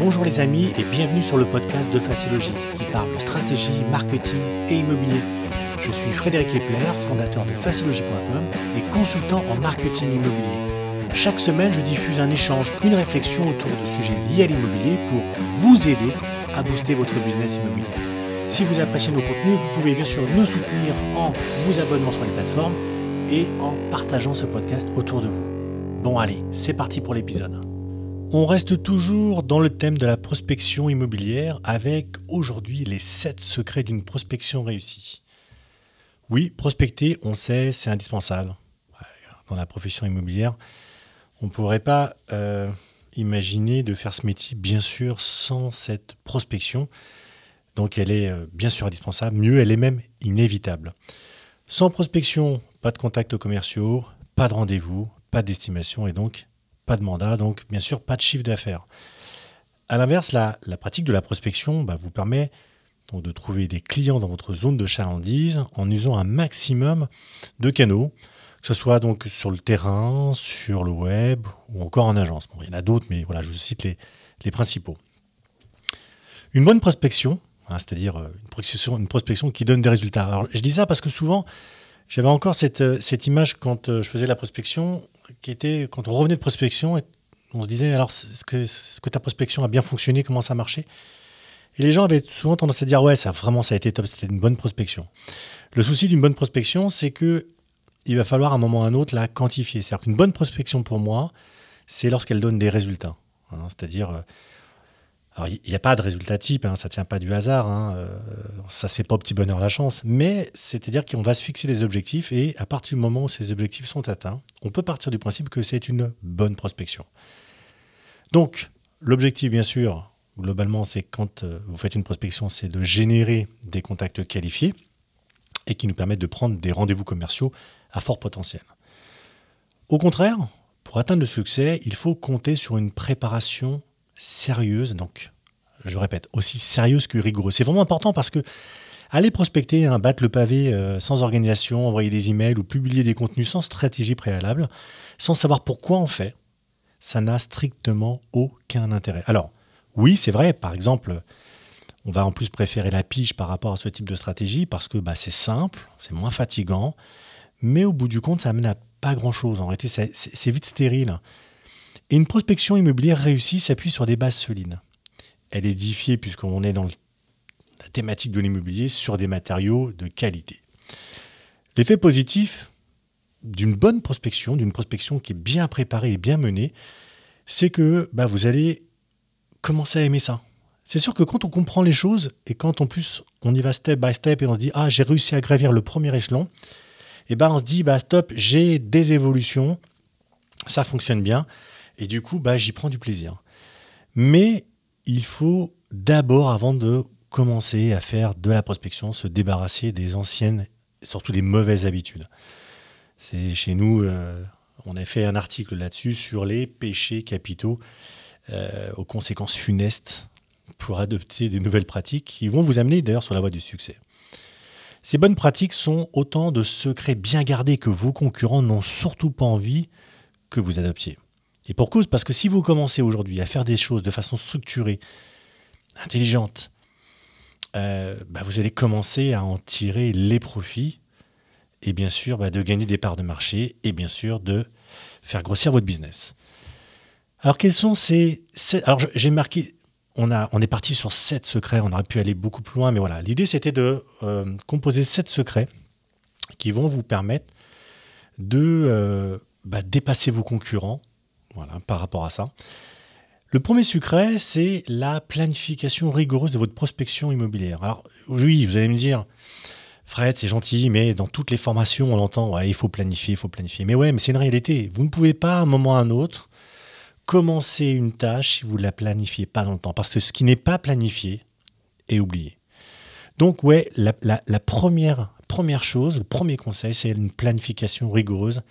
Bonjour les amis et bienvenue sur le podcast de Facilogie qui parle de stratégie, marketing et immobilier. Je suis Frédéric Epler, fondateur de facilogie.com et consultant en marketing immobilier. Chaque semaine, je diffuse un échange, une réflexion autour de sujets liés à l'immobilier pour vous aider à booster votre business immobilier. Si vous appréciez nos contenus, vous pouvez bien sûr nous soutenir en vous abonnant sur les plateformes et en partageant ce podcast autour de vous. Bon allez, c'est parti pour l'épisode. On reste toujours dans le thème de la prospection immobilière avec aujourd'hui les 7 secrets d'une prospection réussie. Oui, prospecter, on sait, c'est indispensable. Dans la profession immobilière, on ne pourrait pas euh, imaginer de faire ce métier, bien sûr, sans cette prospection. Donc elle est euh, bien sûr indispensable, mieux, elle est même inévitable. Sans prospection, pas de contacts commerciaux, pas de rendez-vous, pas d'estimation et donc pas de mandat, donc bien sûr pas de chiffre d'affaires. A l'inverse, la, pratique de la prospection bah, vous permet de trouver des clients dans votre zone de chalandise en usant un maximum de canaux, que ce soit donc sur le terrain, sur le web ou encore en agence. il y en a d'autres, mais voilà, je vous cite les, principaux. Une bonne prospection, hein, c'est-à-dire euh, une prospection, une prospection qui donne des résultats. Alors, je dis ça parce que souvent, j'avais encore cette, euh, image quand euh, je faisais la prospection, qui était quand on revenait de prospection, on se disait alors est-ce que, que ta prospection a bien fonctionné, comment ça a marché? Et les gens avaient souvent tendance à dire ouais, vraiment ça a été top, c'était une bonne prospection. Le souci d'une bonne prospection, c'est que il va falloir à un moment ou à un autre la quantifier. C'est-à-dire qu'une bonne prospection pour moi, c'est lorsqu'elle donne des résultats. Hein. C'est-à-dire euh, il n'y a pas de résultat type, hein, ça ne tient pas du hasard, hein, euh, ça ne se fait pas au petit bonheur la chance, mais c'est-à-dire qu'on va se fixer des objectifs et à partir du moment où ces objectifs sont atteints, on peut partir du principe que c'est une bonne prospection. Donc, l'objectif, bien sûr, globalement, c'est quand euh, vous faites une prospection, c'est de générer des contacts qualifiés et qui nous permettent de prendre des rendez-vous commerciaux à fort potentiel. Au contraire, pour atteindre le succès, il faut compter sur une préparation sérieuse, donc je répète, aussi sérieuse que rigoureuse. C'est vraiment important parce que aller prospecter, battre le pavé euh, sans organisation, envoyer des emails ou publier des contenus sans stratégie préalable, sans savoir pourquoi on fait, ça n'a strictement aucun intérêt. Alors, oui, c'est vrai, par exemple, on va en plus préférer la pige par rapport à ce type de stratégie parce que bah, c'est simple, c'est moins fatigant, mais au bout du compte, ça amène à pas grand-chose. En réalité, c'est vite stérile. Et une prospection immobilière réussie s'appuie sur des bases solides. Elle est édifiée, puisqu'on est dans la thématique de l'immobilier, sur des matériaux de qualité. L'effet positif d'une bonne prospection, d'une prospection qui est bien préparée et bien menée, c'est que bah, vous allez commencer à aimer ça. C'est sûr que quand on comprend les choses et quand en plus on y va step by step et on se dit ah j'ai réussi à gravir le premier échelon, et eh ben on se dit bah stop j'ai des évolutions, ça fonctionne bien et du coup, bah, j'y prends du plaisir. Mais il faut d'abord, avant de commencer à faire de la prospection, se débarrasser des anciennes, surtout des mauvaises habitudes. C'est chez nous, euh, on a fait un article là-dessus sur les péchés capitaux euh, aux conséquences funestes pour adopter des nouvelles pratiques qui vont vous amener d'ailleurs sur la voie du succès. Ces bonnes pratiques sont autant de secrets bien gardés que vos concurrents n'ont surtout pas envie que vous adoptiez. Et pour cause, parce que si vous commencez aujourd'hui à faire des choses de façon structurée, intelligente, euh, bah, vous allez commencer à en tirer les profits et bien sûr bah, de gagner des parts de marché et bien sûr de faire grossir votre business. Alors quels sont ces... Alors j'ai marqué, on, a, on est parti sur sept secrets, on aurait pu aller beaucoup plus loin, mais voilà, l'idée c'était de euh, composer sept secrets qui vont vous permettre de euh, bah, dépasser vos concurrents voilà, par rapport à ça. Le premier secret, c'est la planification rigoureuse de votre prospection immobilière. Alors oui, vous allez me dire, Fred, c'est gentil, mais dans toutes les formations, on entend, il faut planifier, il faut planifier. Mais ouais, mais c'est une réalité. Vous ne pouvez pas, à un moment ou à un autre, commencer une tâche si vous ne la planifiez pas dans le temps. Parce que ce qui n'est pas planifié est oublié. Donc ouais, la, la première, première chose, le premier conseil, c'est une planification rigoureuse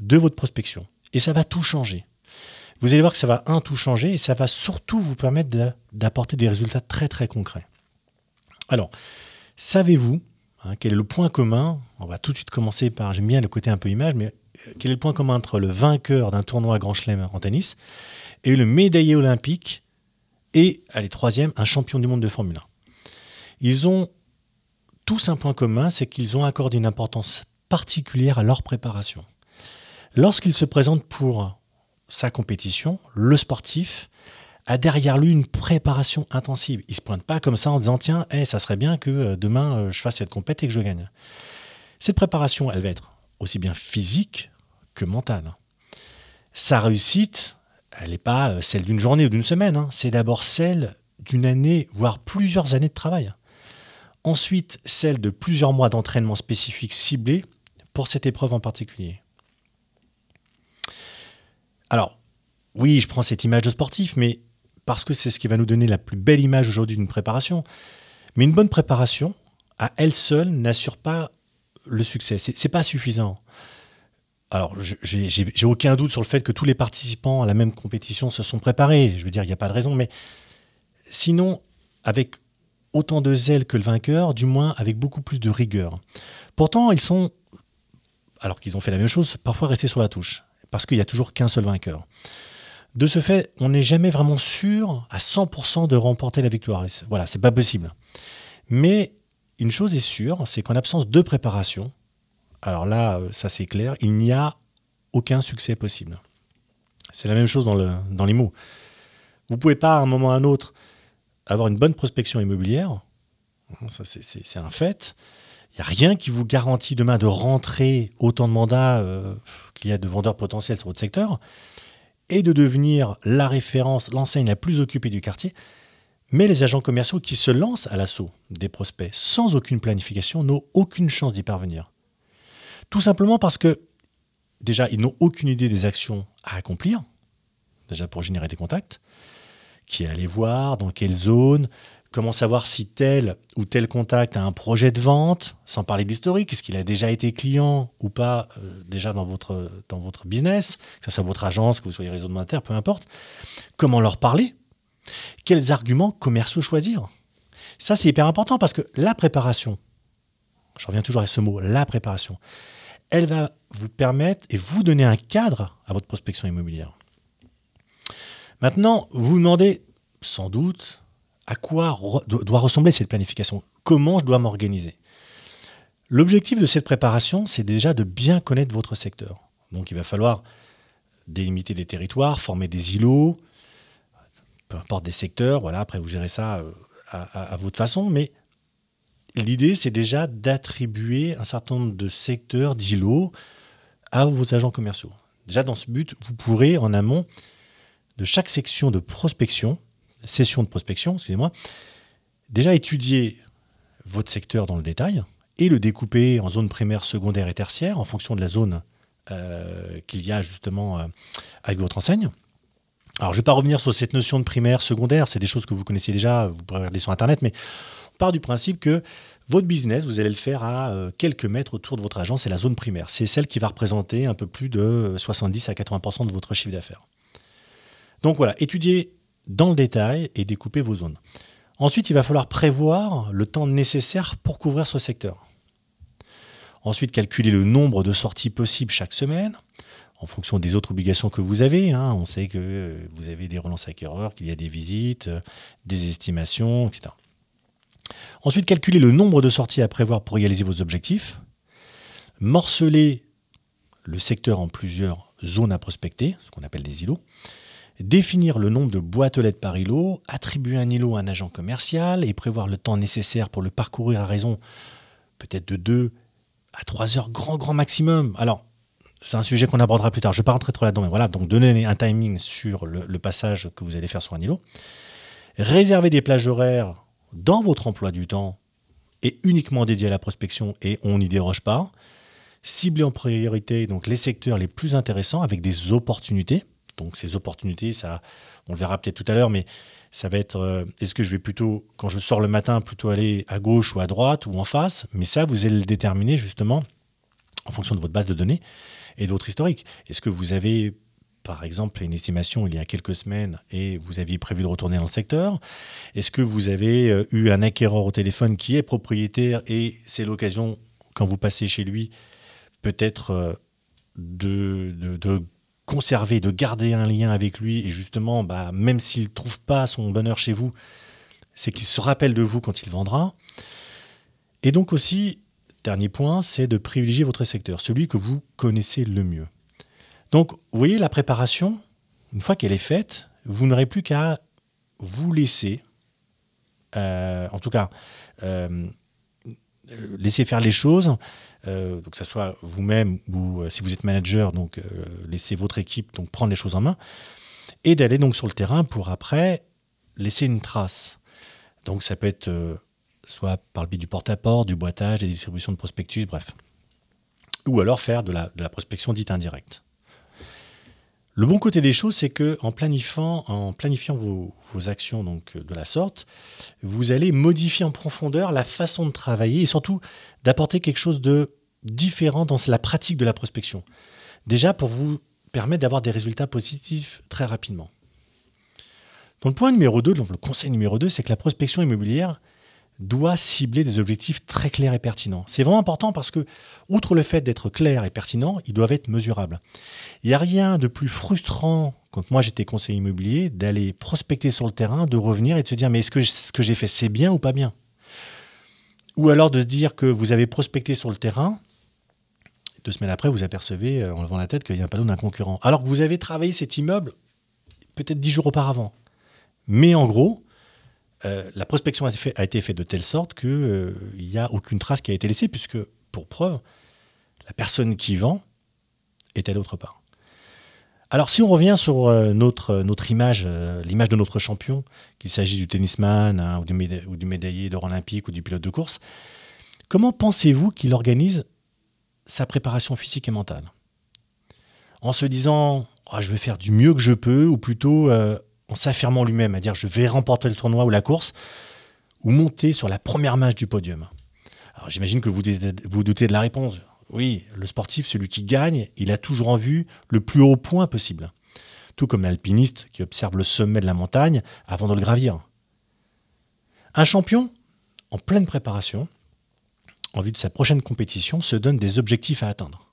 de votre prospection. Et ça va tout changer. Vous allez voir que ça va, un, tout changer et ça va surtout vous permettre d'apporter des résultats très très concrets. Alors, savez-vous hein, quel est le point commun? On va tout de suite commencer par, j'aime bien le côté un peu image, mais euh, quel est le point commun entre le vainqueur d'un tournoi Grand Chelem en tennis et le médaillé olympique et, allez, troisième, un champion du monde de Formule 1. Ils ont tous un point commun, c'est qu'ils ont accordé une importance particulière à leur préparation. Lorsqu'il se présente pour sa compétition, le sportif a derrière lui une préparation intensive. Il ne se pointe pas comme ça en disant tiens, eh, ça serait bien que euh, demain euh, je fasse cette compétition et que je gagne. Cette préparation, elle va être aussi bien physique que mentale. Sa réussite, elle n'est pas euh, celle d'une journée ou d'une semaine, hein. c'est d'abord celle d'une année, voire plusieurs années de travail. Ensuite, celle de plusieurs mois d'entraînement spécifique ciblé pour cette épreuve en particulier. Alors, oui, je prends cette image de sportif, mais parce que c'est ce qui va nous donner la plus belle image aujourd'hui d'une préparation. Mais une bonne préparation, à elle seule, n'assure pas le succès. C'est, n'est pas suffisant. Alors, j'ai aucun doute sur le fait que tous les participants à la même compétition se sont préparés. Je veux dire, il n'y a pas de raison. Mais sinon, avec autant de zèle que le vainqueur, du moins avec beaucoup plus de rigueur. Pourtant, ils sont, alors qu'ils ont fait la même chose, parfois restés sur la touche parce qu'il n'y a toujours qu'un seul vainqueur. De ce fait, on n'est jamais vraiment sûr à 100% de remporter la victoire. Voilà, c'est pas possible. Mais une chose est sûre, c'est qu'en absence de préparation, alors là, euh, ça c'est clair, il n'y a aucun succès possible. C'est la même chose dans, dans les mots. Vous ne pouvez pas à un moment ou à un autre avoir une bonne prospection immobilière, ça c'est un fait, n'y a rien qui vous garantit demain de rentrer autant de mandats euh, qu'il y a de vendeurs potentiels sur votre secteur et de devenir la référence, l'enseigne la plus occupée du quartier. Mais les agents commerciaux qui se lancent à l'assaut des prospects sans aucune planification n'ont aucune chance d'y parvenir. Tout simplement parce que, déjà, ils n'ont aucune idée des actions à accomplir, déjà pour générer des contacts, qui aller voir, dans quelle zone, Comment savoir si tel ou tel contact a un projet de vente, sans parler d'historique, est-ce qu'il a déjà été client ou pas euh, déjà dans votre, dans votre business, que ce soit votre agence, que vous soyez réseau de monétaire, peu importe. Comment leur parler? Quels arguments commerciaux choisir? Ça, c'est hyper important parce que la préparation, je reviens toujours à ce mot, la préparation, elle va vous permettre et vous donner un cadre à votre prospection immobilière. Maintenant, vous vous demandez sans doute à quoi doit ressembler cette planification? Comment je dois m'organiser? L'objectif de cette préparation, c'est déjà de bien connaître votre secteur. Donc il va falloir délimiter des territoires, former des îlots, peu importe des secteurs, voilà, après vous gérez ça euh, à, votre façon, mais l'idée c'est déjà d'attribuer un certain nombre de secteurs, d'îlots à vos agents commerciaux. Déjà dans ce but, vous pourrez en amont de chaque section de prospection session de prospection, excusez-moi, déjà étudier votre secteur dans le détail et le découper en zones primaires, secondaires et tertiaires en fonction de la zone euh, qu'il y a justement euh, avec votre enseigne. Alors, je ne vais pas revenir sur cette notion de primaire, secondaire, c'est des choses que vous connaissez déjà, vous pourrez regarder sur Internet, mais on part du principe que votre business, vous allez le faire à euh, quelques mètres autour de votre agence, c'est la zone primaire. C'est celle qui va représenter un peu plus de 70 à 80% de votre chiffre d'affaires. Donc voilà, étudier dans le détail et découper vos zones. Ensuite, il va falloir prévoir le temps nécessaire pour couvrir ce secteur. Ensuite, calculer le nombre de sorties possibles chaque semaine en fonction des autres obligations que vous avez. Hein. On sait que vous avez des relances acquéreurs, qu'il y a des visites, des estimations, etc. Ensuite, calculer le nombre de sorties à prévoir pour réaliser vos objectifs. Morceler le secteur en plusieurs zones à prospecter, ce qu'on appelle des îlots définir le nombre de boîtes aux lettres par îlot, attribuer un îlot à un agent commercial et prévoir le temps nécessaire pour le parcourir à raison peut-être de 2 à 3 heures grand grand maximum. Alors, c'est un sujet qu'on abordera plus tard, je ne vais pas rentrer trop là-dedans, mais voilà, donc donner un timing sur le, passage que vous allez faire sur un îlot. Réserver des plages horaires dans votre emploi du temps et uniquement dédié à la prospection et on n'y déroge pas. Cibler en priorité donc les secteurs les plus intéressants avec des opportunités donc ces opportunités, ça, on le verra peut-être tout à l'heure, mais ça va être euh, est-ce que je vais plutôt, quand je sors le matin, plutôt aller à gauche ou à droite ou en face? Mais ça, vous allez le déterminer justement en fonction de votre base de données et de votre historique. Est-ce que vous avez, par exemple, une estimation il y a quelques semaines et vous aviez prévu de retourner dans le secteur? Est-ce que vous avez euh, eu un acquéreur au téléphone qui est propriétaire et c'est l'occasion, quand vous passez chez lui, peut-être euh, de, de conserver, de garder un lien avec lui et justement, bah, même s'il ne trouve pas son bonheur chez vous, c'est qu'il se rappelle de vous quand il vendra. Et donc aussi, dernier point, c'est de privilégier votre secteur, celui que vous connaissez le mieux. Donc, vous voyez, la préparation, une fois qu'elle est faite, vous n'aurez plus qu'à vous laisser, euh, en tout cas, euh, laisser faire les choses, euh, que ce soit vous-même ou si vous êtes manager, donc laisser votre équipe donc prendre les choses en main, et d'aller donc sur le terrain pour après laisser une trace. Donc ça peut être soit par le biais du porte-à-porte, du boitage, des distributions de prospectus, bref. Ou alors faire de la prospection dite indirecte. Le bon côté des choses, c'est que en planifiant, vos, actions donc de la sorte, vous allez modifier en profondeur la façon de travailler et surtout d'apporter quelque chose de différent dans la pratique de la prospection. Déjà pour vous permettre d'avoir des résultats positifs très rapidement. Donc le point numéro 2, donc le conseil numéro 2, c'est que la prospection immobilière doit cibler des objectifs très clairs et pertinents. C'est vraiment important parce que, outre le fait d'être clair et pertinent, ils doivent être mesurables. Il n'y a rien de plus frustrant, quand moi j'étais conseiller immobilier, d'aller prospecter sur le terrain, de revenir et de se dire mais est-ce que ce que j'ai fait c'est bien ou pas bien? Ou alors de se dire que vous avez prospecté sur le terrain, deux semaines après vous apercevez euh, en levant la tête qu'il y a un panneau d'un concurrent. Alors que vous avez travaillé cet immeuble peut-être dix jours auparavant. Mais en gros, euh, la prospection a, été faite de telle sorte qu'il euh, n'y a aucune trace qui a été laissée, puisque, pour preuve, la personne qui vend est à l'autre part. Alors, si on revient sur euh, notre, image, l'image de notre champion, qu'il s'agisse du tennisman hein, ou, du ou, du médaillé d'or olympique ou du pilote de course, comment pensez-vous qu'il organise sa préparation physique et mentale? En se disant ah, je vais faire du mieux que je peux, ou plutôt en s'affirmant lui-même, à dire je vais remporter le tournoi ou la course, ou monter sur la première marche du podium Alors j'imagine que vous, vous doutez de la réponse. Oui, le sportif, celui qui gagne, il a toujours en vue le plus haut point possible. Tout comme l'alpiniste qui observe le sommet de la montagne avant de le gravir. Un champion, en pleine préparation, en vue de sa prochaine compétition, se donne des objectifs à atteindre.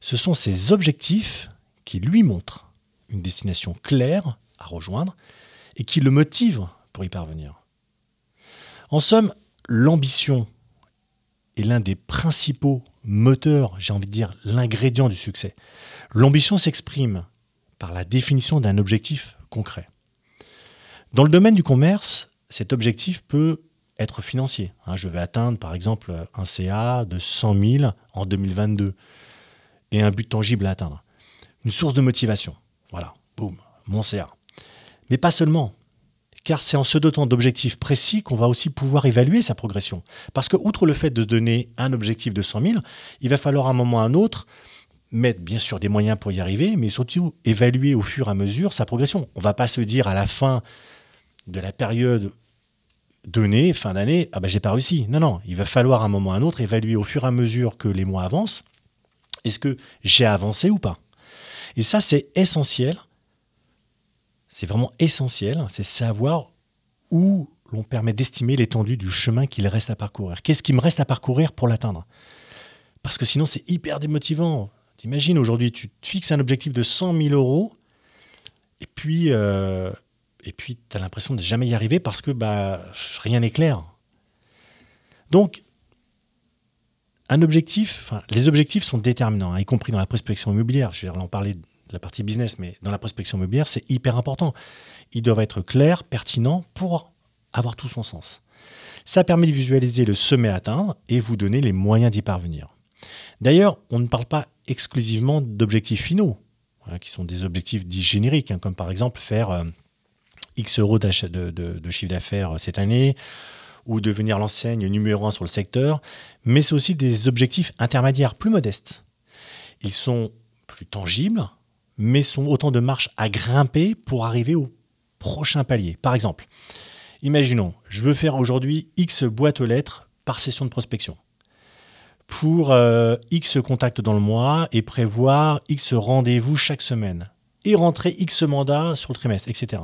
Ce sont ces objectifs qui lui montrent une destination claire à rejoindre et qui le motive pour y parvenir. En somme, l'ambition est l'un des principaux moteurs, j'ai envie de dire l'ingrédient du succès. L'ambition s'exprime par la définition d'un objectif concret. Dans le domaine du commerce, cet objectif peut être financier. Hein, je vais atteindre par exemple un CA de 100 000 en 2022 et un but tangible à atteindre. Une source de motivation. Voilà, boum, mon CA. Mais pas seulement. Car c'est en se dotant d'objectifs précis qu'on va aussi pouvoir évaluer sa progression. Parce que, outre le fait de se donner un objectif de 100 000, il va falloir à un moment ou à un autre mettre bien sûr des moyens pour y arriver, mais surtout évaluer au fur et à mesure sa progression. On ne va pas se dire à la fin de la période donnée, fin d'année, ah ben j'ai pas réussi. Non, non, il va falloir à un moment ou à un autre évaluer au fur et à mesure que les mois avancent, est-ce que j'ai avancé ou pas. Et ça, c'est essentiel c'est vraiment essentiel, c'est savoir où l'on permet d'estimer l'étendue du chemin qu'il reste à parcourir. Qu'est-ce qui me reste à parcourir pour l'atteindre? Parce que sinon, c'est hyper démotivant. T'imagines, aujourd'hui, tu fixes un objectif de 100 000 euros, et puis, euh, tu as l'impression de jamais y arriver parce que bah, rien n'est clair. Donc, un objectif, les objectifs sont déterminants, hein, y compris dans la prospection immobilière. Je vais en parler la partie business, mais dans la prospection immobilière, c'est hyper important. Ils doivent être clairs, pertinents pour avoir tout son sens. Ça permet de visualiser le sommet à atteindre et vous donner les moyens d'y parvenir. D'ailleurs, on ne parle pas exclusivement d'objectifs finaux, qui sont des objectifs dits génériques, hein, comme par exemple faire euh, X euros de, de, chiffre d'affaires euh, cette année, ou devenir l'enseigne numéro un sur le secteur, mais c'est aussi des objectifs intermédiaires plus modestes. Ils sont plus tangibles, mais sont autant de marches à grimper pour arriver au prochain palier. Par exemple, imaginons, je veux faire aujourd'hui X boîtes aux lettres par session de prospection pour euh, X contacts dans le mois et prévoir X rendez-vous chaque semaine et rentrer X mandats sur le trimestre, etc.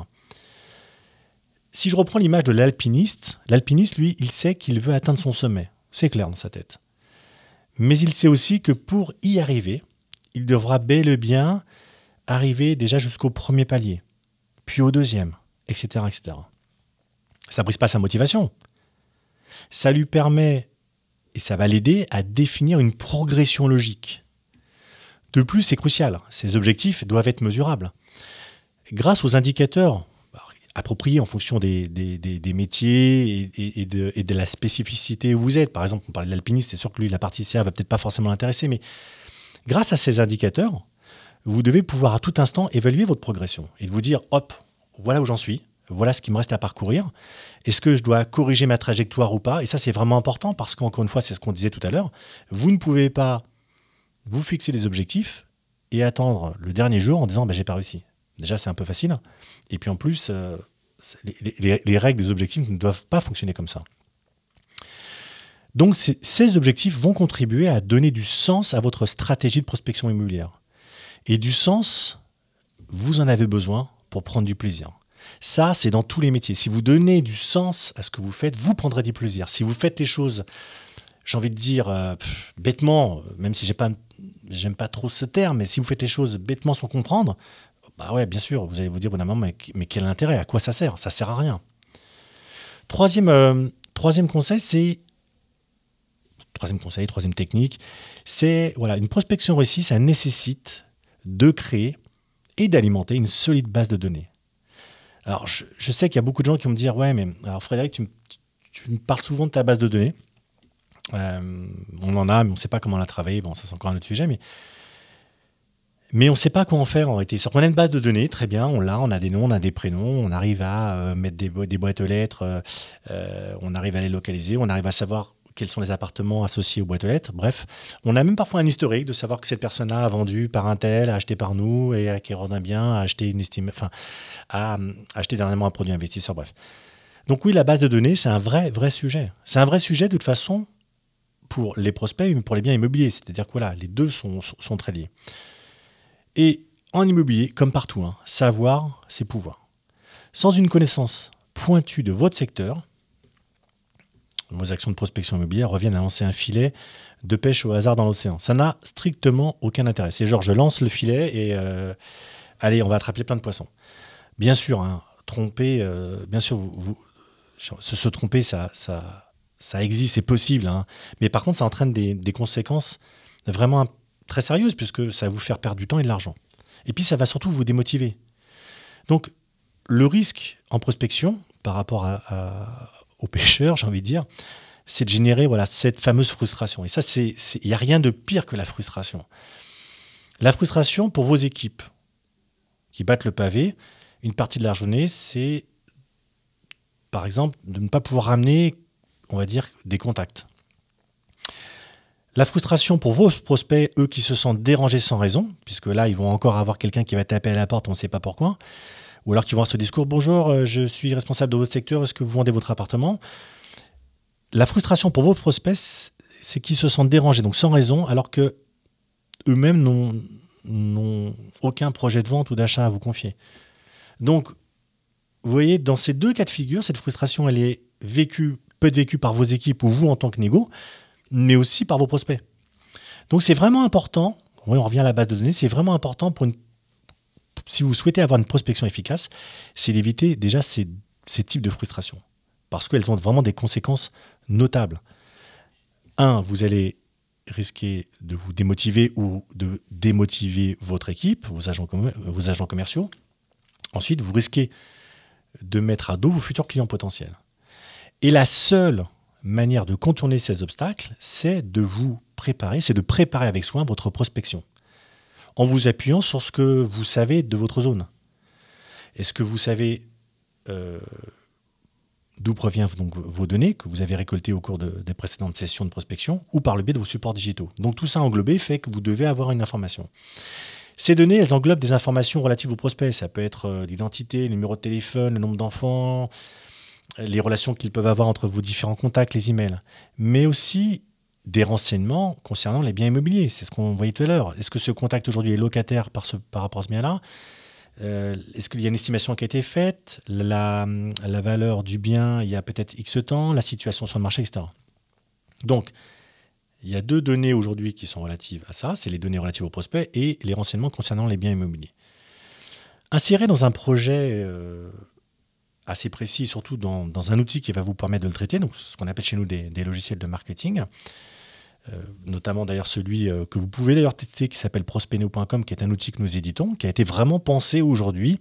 Si je reprends l'image de l'alpiniste, l'alpiniste, lui, il sait qu'il veut atteindre son sommet. C'est clair dans sa tête. Mais il sait aussi que pour y arriver, il devra bel et bien arriver déjà jusqu'au premier palier, puis au deuxième, etc. etc. Ça brise pas sa motivation. Ça lui permet, et ça va l'aider à définir une progression logique. De plus, c'est crucial, ces objectifs doivent être mesurables. Grâce aux indicateurs appropriés en fonction des, métiers et, de, la spécificité où vous êtes. Par exemple, on parlait de l'alpiniste, c'est sûr que lui, la partie CA va peut-être pas forcément l'intéresser, mais grâce à ces indicateurs, vous devez pouvoir à tout instant évaluer votre progression et vous dire, hop, voilà où j'en suis, voilà ce qui me reste à parcourir. Est-ce que je dois corriger ma trajectoire ou pas? Et ça, c'est vraiment important parce qu'encore une fois, c'est ce qu'on disait tout à l'heure. Vous ne pouvez pas vous fixer des objectifs et attendre le dernier jour en disant bah, j'ai pas réussi. Déjà, c'est un peu facile. Et puis en plus, euh, les, règles des objectifs ne doivent pas fonctionner comme ça. Donc ces objectifs vont contribuer à donner du sens à votre stratégie de prospection immobilière. Et du sens, vous en avez besoin pour prendre du plaisir. Ça, c'est dans tous les métiers. Si vous donnez du sens à ce que vous faites, vous prendrez du plaisir. Si vous faites les choses, j'ai envie de dire euh, bêtement, même si j'ai pas, j'aime pas trop ce terme, mais si vous faites les choses bêtement sans comprendre, bah ouais, bien sûr, vous allez vous dire, bon, mais, mais quel intérêt? À quoi ça sert? Ça sert à rien. Troisième, euh, troisième conseil, c'est troisième conseil, troisième technique, c'est voilà, une prospection réussie, ça nécessite de créer et d'alimenter une solide base de données. Alors, je, sais qu'il y a beaucoup de gens qui vont me dire Ouais, mais alors Frédéric, tu, me parles souvent de ta base de données. Euh, on en a, mais on ne sait pas comment la travailler. Bon, ça, c'est encore un autre sujet, mais. Mais on ne sait pas quoi en faire en réalité. On a une base de données, très bien, on l'a, on a des noms, on a des prénoms, on arrive à euh, mettre des, boîtes aux lettres, euh, on arrive à les localiser, on arrive à savoir quels sont les appartements associés aux boîtes aux lettres. Bref, on a même parfois un historique de savoir que cette personne-là a vendu par un tel, a acheté par nous et acquéreur d'un bien, a acheté une estime, a acheté dernièrement un produit investisseur. Bref. Donc oui, la base de données, c'est un vrai, vrai sujet. C'est un vrai sujet de toute façon pour les prospects, mais pour les biens immobiliers. C'est-à-dire que voilà, les deux sont, sont, très liés. Et en immobilier, comme partout, hein, savoir, c'est pouvoir. Sans une connaissance pointue de votre secteur, vos actions de prospection immobilière reviennent à lancer un filet de pêche au hasard dans l'océan. Ça n'a strictement aucun intérêt. C'est genre, je lance le filet et euh, allez, on va attraper plein de poissons. Bien sûr, hein, tromper, euh, bien sûr, se, tromper, ça, ça, ça existe, c'est possible. Hein. Mais par contre, ça entraîne des, conséquences vraiment très sérieuses puisque ça va vous faire perdre du temps et de l'argent. Et puis, ça va surtout vous démotiver. Donc, le risque en prospection par rapport à, aux pêcheurs, j'ai envie de dire, c'est de générer voilà, cette fameuse frustration. Et ça, il n'y a rien de pire que la frustration. La frustration pour vos équipes qui battent le pavé, une partie de la journée, c'est par exemple de ne pas pouvoir ramener, on va dire, des contacts. La frustration pour vos prospects, eux qui se sentent dérangés sans raison, puisque là, ils vont encore avoir quelqu'un qui va taper à la porte, on ne sait pas pourquoi ou alors qu'ils vont avoir ce discours Bonjour, euh, je suis responsable de votre secteur, est-ce que vous vendez votre appartement? La frustration pour vos prospects, c'est qu'ils se sentent dérangés, donc sans raison, alors que eux-mêmes n'ont aucun projet de vente ou d'achat à vous confier. Donc, vous voyez, dans ces deux cas de figure, cette frustration, elle est vécue, peut être vécue par vos équipes ou vous en tant que négo, mais aussi par vos prospects. Donc, c'est vraiment important, on revient à la base de données, c'est vraiment important pour une si vous souhaitez avoir une prospection efficace, c'est d'éviter déjà ces, types de frustrations. Parce qu'elles ont vraiment des conséquences notables. Un, vous allez risquer de vous démotiver ou de démotiver votre équipe, vos agents, vos agents commerciaux. Ensuite, vous risquez de mettre à dos vos futurs clients potentiels. Et la seule manière de contourner ces obstacles, c'est de vous préparer, c'est de préparer avec soin votre prospection en vous appuyant sur ce que vous savez de votre zone. Est-ce que vous savez euh, d'où proviennent donc vos données que vous avez récoltées au cours des précédentes sessions de prospection ou par le biais de vos supports digitaux? Donc tout ça englobé fait que vous devez avoir une information. Ces données, elles englobent des informations relatives aux prospects. Ça peut être euh, l'identité, le numéro de téléphone, le nombre d'enfants, les relations qu'ils peuvent avoir entre vos différents contacts, les emails. Mais aussi des renseignements concernant les biens immobiliers. C'est ce qu'on voyait tout à l'heure. Est-ce que ce contact aujourd'hui est locataire par, ce, rapport à ce bien-là? Euh, Est-ce qu'il y a une estimation qui a été faite? La, valeur du bien, il y a peut-être X temps, la situation sur le marché, etc. Donc, il y a deux données aujourd'hui qui sont relatives à ça. C'est les données relatives aux prospects et les renseignements concernant les biens immobiliers. Insérez dans un projet euh, assez précis, surtout dans, un outil qui va vous permettre de le traiter, donc ce qu'on appelle chez nous des, logiciels de marketing, notamment d'ailleurs celui euh, que vous pouvez d'ailleurs tester qui s'appelle prospeno.com, qui est un outil que nous éditons, qui a été vraiment pensé aujourd'hui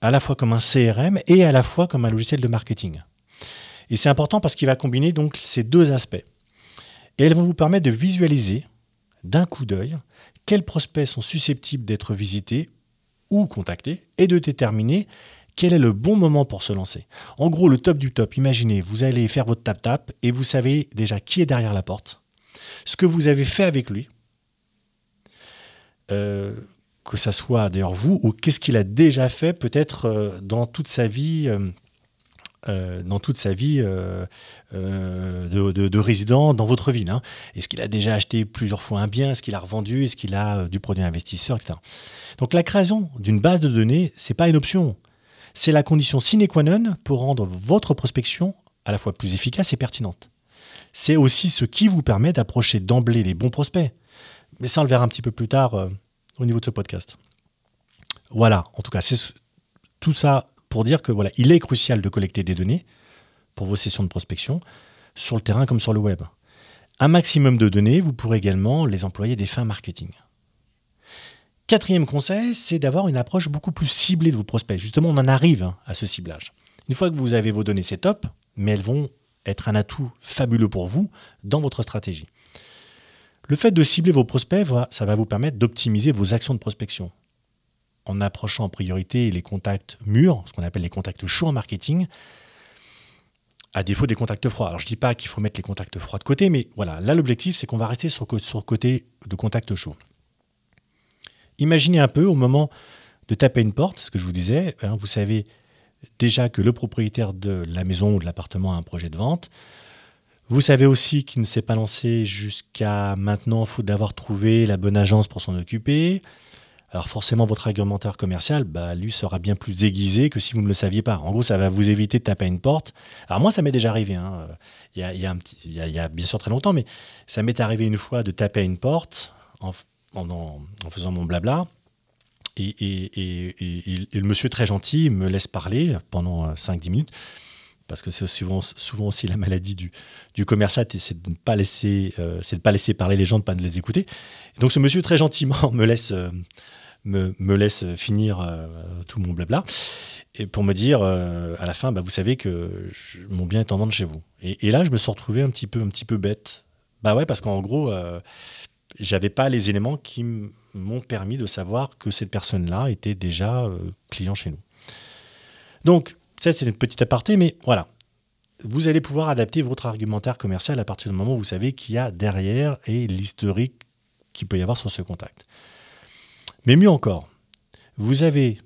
à la fois comme un CRM et à la fois comme un logiciel de marketing. Et c'est important parce qu'il va combiner donc ces deux aspects. Et elles vont vous permettre de visualiser d'un coup d'œil quels prospects sont susceptibles d'être visités ou contactés et de déterminer quel est le bon moment pour se lancer. En gros, le top du top, imaginez, vous allez faire votre tap-tap et vous savez déjà qui est derrière la porte, ce que vous avez fait avec lui, euh, que ça soit d'ailleurs vous ou qu'est-ce qu'il a déjà fait peut-être euh, dans toute sa vie. Euh, de, résident dans votre ville. Hein. Est-ce qu'il a déjà acheté plusieurs fois un bien? Est-ce qu'il a revendu? Est-ce qu'il a du produit investisseur, etc. Donc la création d'une base de données, c'est pas une option. C'est la condition sine qua non pour rendre votre prospection à la fois plus efficace et pertinente. C'est aussi ce qui vous permet d'approcher d'emblée les bons prospects. Mais ça, on le verra un petit peu plus tard euh, au niveau de ce podcast. Voilà, en tout cas, c'est tout ça pour dire que voilà, il est crucial de collecter des données pour vos sessions de prospection sur le terrain comme sur le web. Un maximum de données, vous pourrez également les employer des fins marketing. Quatrième conseil, c'est d'avoir une approche beaucoup plus ciblée de vos prospects. Justement, on en arrive hein, à ce ciblage. Une fois que vous avez vos données, c'est top, mais elles vont être un atout fabuleux pour vous dans votre stratégie. Le fait de cibler vos prospects, ça va vous permettre d'optimiser vos actions de prospection. En approchant en priorité les contacts mûrs, ce qu'on appelle les contacts chauds en marketing, à défaut des contacts froids. Alors je ne dis pas qu'il faut mettre les contacts froids de côté, mais voilà, là l'objectif c'est qu'on va rester sur, côté de contacts chauds. Imaginez un peu au moment de taper une porte, ce que je vous disais, hein, vous savez déjà que le propriétaire de la maison ou de l'appartement a un projet de vente. Vous savez aussi qu'il ne s'est pas lancé jusqu'à maintenant, faute d'avoir trouvé la bonne agence pour s'en occuper. Alors forcément, votre argumentaire commercial, bah, lui, sera bien plus aiguisé que si vous ne le saviez pas. En gros, ça va vous éviter de taper à une porte. Alors moi, ça m'est déjà arrivé. Il, y a, bien sûr très longtemps, mais ça m'est arrivé une fois de taper à une porte en, faisant mon blabla. Et, le monsieur très gentil me laisse parler pendant 5-10 euh, minutes, parce que c'est souvent, aussi la maladie du, du commerçant, c'est de ne pas laisser, euh, c'est de pas laisser parler les gens, de ne pas les écouter. donc ce monsieur très gentiment me laisse, euh, me, me, laisse finir tout mon blabla, et pour me dire à la fin, bah, vous savez que mon bien est en vente chez vous. Et, là, je me suis retrouvé un petit peu, un petit peu bête. Bah ouais, parce qu'en gros, j'avais pas les éléments qui m'ont permis de savoir que cette personne-là était déjà euh, client chez nous. Donc, ça, c'est une petite aparté, mais voilà. Vous allez pouvoir adapter votre argumentaire commercial à partir du moment où vous savez qu'il y a derrière et l'historique qu'il peut y avoir sur ce contact. Mais mieux encore, vous avez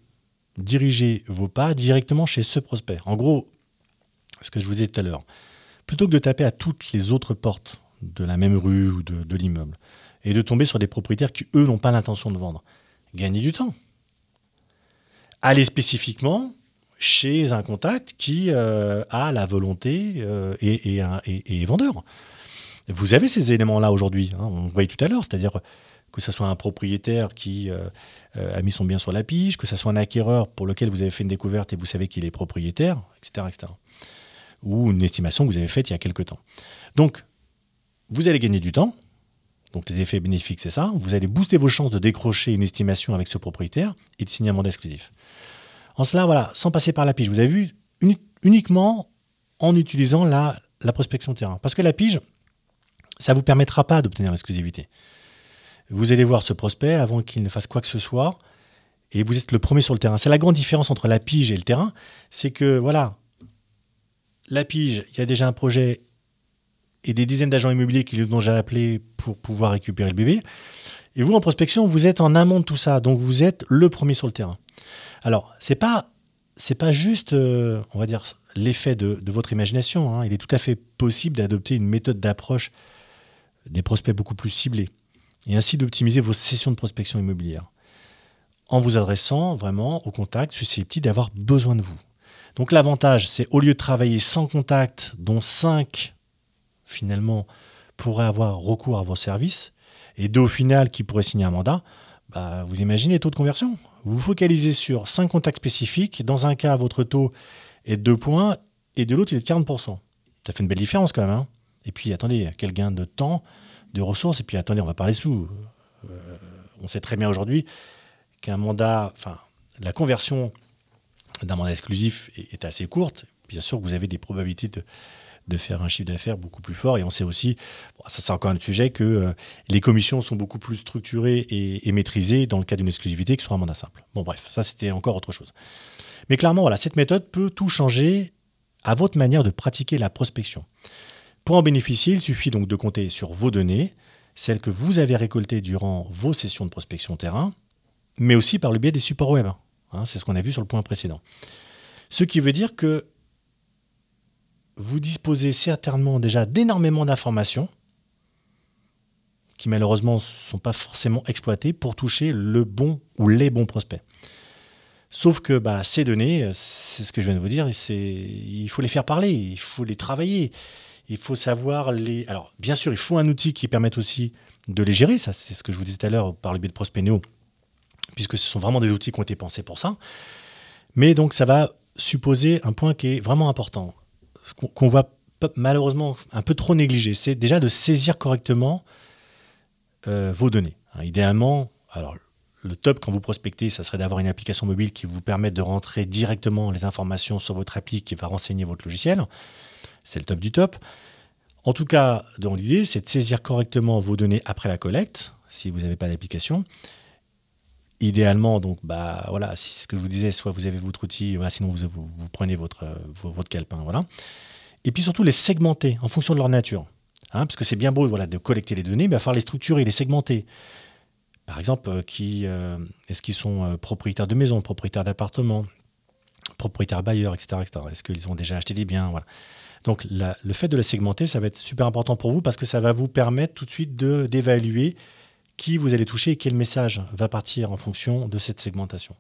dirigé vos pas directement chez ce prospect. En gros, ce que je vous disais tout à l'heure, plutôt que de taper à toutes les autres portes de la même rue ou de l'immeuble, et de tomber sur des propriétaires qui, eux, n'ont pas l'intention de vendre. Gagner du temps. Aller spécifiquement chez un contact qui euh, a la volonté euh, et, est vendeur. Vous avez ces éléments-là aujourd'hui. Hein, on voyait tout à l'heure, c'est-à-dire que ce soit un propriétaire qui euh, a mis son bien sur la pige, que ce soit un acquéreur pour lequel vous avez fait une découverte et vous savez qu'il est propriétaire, etc., etc. Ou une estimation que vous avez faite il y a quelque temps. Donc, vous allez gagner du temps, donc les effets bénéfiques, c'est ça. Vous allez booster vos chances de décrocher une estimation avec ce propriétaire et de signer un mandat exclusif. En cela, voilà, sans passer par la pige. Vous avez vu uniquement en utilisant la, la prospection terrain. Parce que la pige, ça ne vous permettra pas d'obtenir l'exclusivité. Vous allez voir ce prospect avant qu'il ne fasse quoi que ce soit et vous êtes le premier sur le terrain. C'est la grande différence entre la pige et le terrain, c'est que voilà, la pige, il y a déjà un projet et des dizaines d'agents immobiliers qui lui ont déjà appelé pour pouvoir récupérer le bébé. Et vous, en prospection, vous êtes en amont de tout ça, donc vous êtes le premier sur le terrain. Alors, c'est pas c'est pas juste, euh, on va dire, l'effet de, votre imagination. Hein. Il est tout à fait possible d'adopter une méthode d'approche des prospects beaucoup plus ciblés et ainsi d'optimiser vos sessions de prospection immobilière en vous adressant vraiment aux contacts susceptibles d'avoir besoin de vous. Donc l'avantage, c'est au lieu de travailler 100 contacts, dont 5 finalement pourraient avoir recours à vos services et deux au final qui pourraient signer un mandat, bah, vous imaginez les taux de conversion Vous vous focalisez sur 5 contacts spécifiques. Dans un cas, votre taux est de 2 points et de l'autre, il est de 40%. Ça fait une belle différence quand même. Hein. et puis, attendez, quel gain de temps, de ressources. Et puis, attendez, on va parler sous. Euh, on sait très bien aujourd'hui qu'un mandat, enfin, la conversion d'un mandat exclusif est, assez courte. Bien sûr vous avez des probabilités de, faire un chiffre d'affaires beaucoup plus fort. Et on sait aussi, ça c'est encore un sujet, que euh, les commissions sont beaucoup plus structurées et, et maîtrisées dans le cas d'une exclusivité que sur un mandat simple. Bon bref, ça c'était encore autre chose. Mais clairement, voilà, cette méthode peut tout changer à votre manière de pratiquer la prospection. Pour en bénéficier, il suffit donc de compter sur vos données, celles que vous avez récoltées durant vos sessions de prospection terrain, mais aussi par le biais des supports web. Hein, c'est ce qu'on a vu sur le point précédent. Ce qui veut dire que vous disposez certainement déjà d'énormément d'informations qui malheureusement ne sont pas forcément exploitées pour toucher le bon ou les bons prospects. Sauf que bah, ces données, c'est ce que je viens de vous dire, il faut les faire parler, il faut les travailler, il faut savoir les... Alors bien sûr, il faut un outil qui permette aussi de les gérer, ça c'est ce que je vous disais tout à l'heure par le biais de Prospénéo, puisque ce sont vraiment des outils qui ont été pensés pour ça. Mais donc ça va supposer un point qui est vraiment important, qu'on voit malheureusement un peu trop négligé, c'est déjà de saisir correctement euh, vos données. Hein, idéalement, alors le top quand vous prospectez, ça serait d'avoir une application mobile qui vous permette de rentrer directement les informations sur votre appli qui va renseigner votre logiciel. C'est le top du top. En tout cas, dans l'idée, c'est de saisir correctement vos données après la collecte, si vous n'avez pas d'application, idéalement, donc, bah, voilà, ce que je vous disais, soit vous avez votre outil, voilà, sinon vous, vous, prenez votre, euh, votre calepin, voilà. Et puis surtout les segmenter en fonction de leur nature. Hein, parce que c'est bien beau voilà, de collecter les données, mais il va falloir les structurer, les segmenter. Par exemple, euh, qui, euh, est-ce qu'ils sont propriétaires de maisons, propriétaires d'appartements, propriétaires bailleurs, etc. etc. Est-ce qu'ils ont déjà acheté des biens voilà. Donc le fait de les segmenter, ça va être super important pour vous parce que ça va vous permettre tout de suite d'évaluer qui vous allez toucher et quel message va partir en fonction de cette segmentation.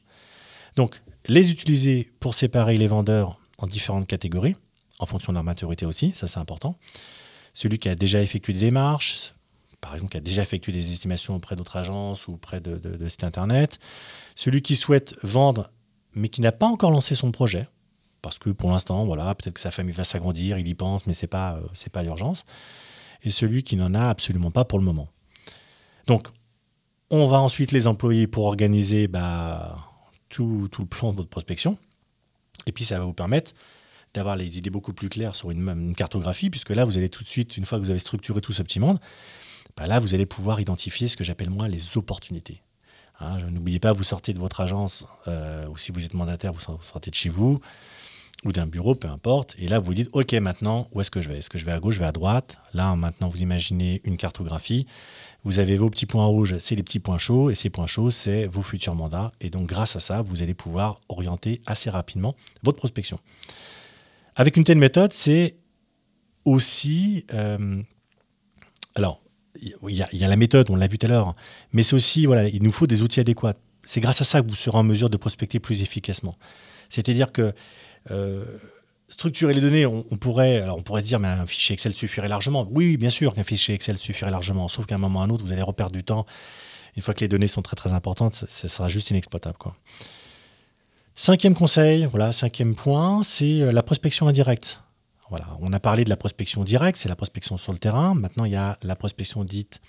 Donc, les utiliser pour séparer les vendeurs en différentes catégories, en fonction de leur maturité aussi, ça c'est important. Celui qui a déjà effectué des démarches, par exemple qui a déjà effectué des estimations auprès d'autres agences ou auprès de, sites internet. Celui qui souhaite vendre mais qui n'a pas encore lancé son projet, parce que pour l'instant, voilà, peut-être que sa famille va s'agrandir, il y pense, mais ce n'est pas, euh, pas l'urgence. Et celui qui n'en a absolument pas pour le moment. Donc, on va ensuite les employer pour organiser bah, tout, le plan de votre prospection. Et puis, ça va vous permettre d'avoir les idées beaucoup plus claires sur une, cartographie, puisque là, vous allez tout de suite, une fois que vous avez structuré tout ce petit monde, bah là, vous allez pouvoir identifier ce que j'appelle moi les opportunités. Hein, n'oubliez pas, vous sortez de votre agence, euh, ou si vous êtes mandataire, vous sortez de chez vous, ou d'un bureau, peu importe. Et là, vous dites, OK, maintenant, où est-ce que je vais? Est-ce que je vais à gauche, je vais à droite? Là, maintenant, vous imaginez une cartographie. Vous avez vos petits points rouges, c'est les petits points chauds. Et ces points chauds, c'est vos futurs mandats. Et donc, grâce à ça, vous allez pouvoir orienter assez rapidement votre prospection. Avec une telle méthode, c'est aussi... Euh, alors, il y, y, a la méthode, on l'a vu tout à l'heure, mais c'est aussi, voilà, il nous faut des outils adéquats. C'est grâce à ça que vous serez en mesure de prospecter plus efficacement. C'est-à-dire que structurer les données, on, pourrait, alors on pourrait se dire, mais un fichier Excel suffirait largement. Oui, bien sûr qu'un fichier Excel suffirait largement, sauf qu'à un moment ou à un autre, vous allez reperdre du temps. Une fois que les données sont très très importantes, ça, sera juste inexploitable. Quoi. Cinquième conseil, voilà, cinquième point, c'est euh, la prospection indirecte. Voilà, on a parlé de la prospection directe, c'est la prospection sur le terrain. Maintenant, il y a la prospection dite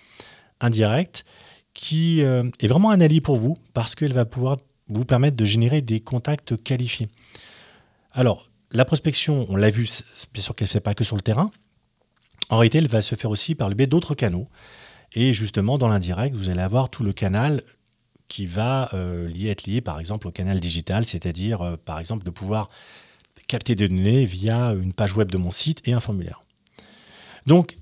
indirecte, qui euh, est vraiment un allié pour vous parce qu'elle va pouvoir vous permettre de générer des contacts qualifiés. Alors, la prospection, on l'a vu, bien sûr qu'elle ne se fait pas que sur le terrain. En réalité, elle va se faire aussi par le biais d'autres canaux. Et justement, dans l'indirect, vous allez avoir tout le canal qui va euh, être lié, par exemple, au canal digital, c'est-à-dire, euh, par exemple, de pouvoir capter des données via une page web de mon site et un formulaire. Donc,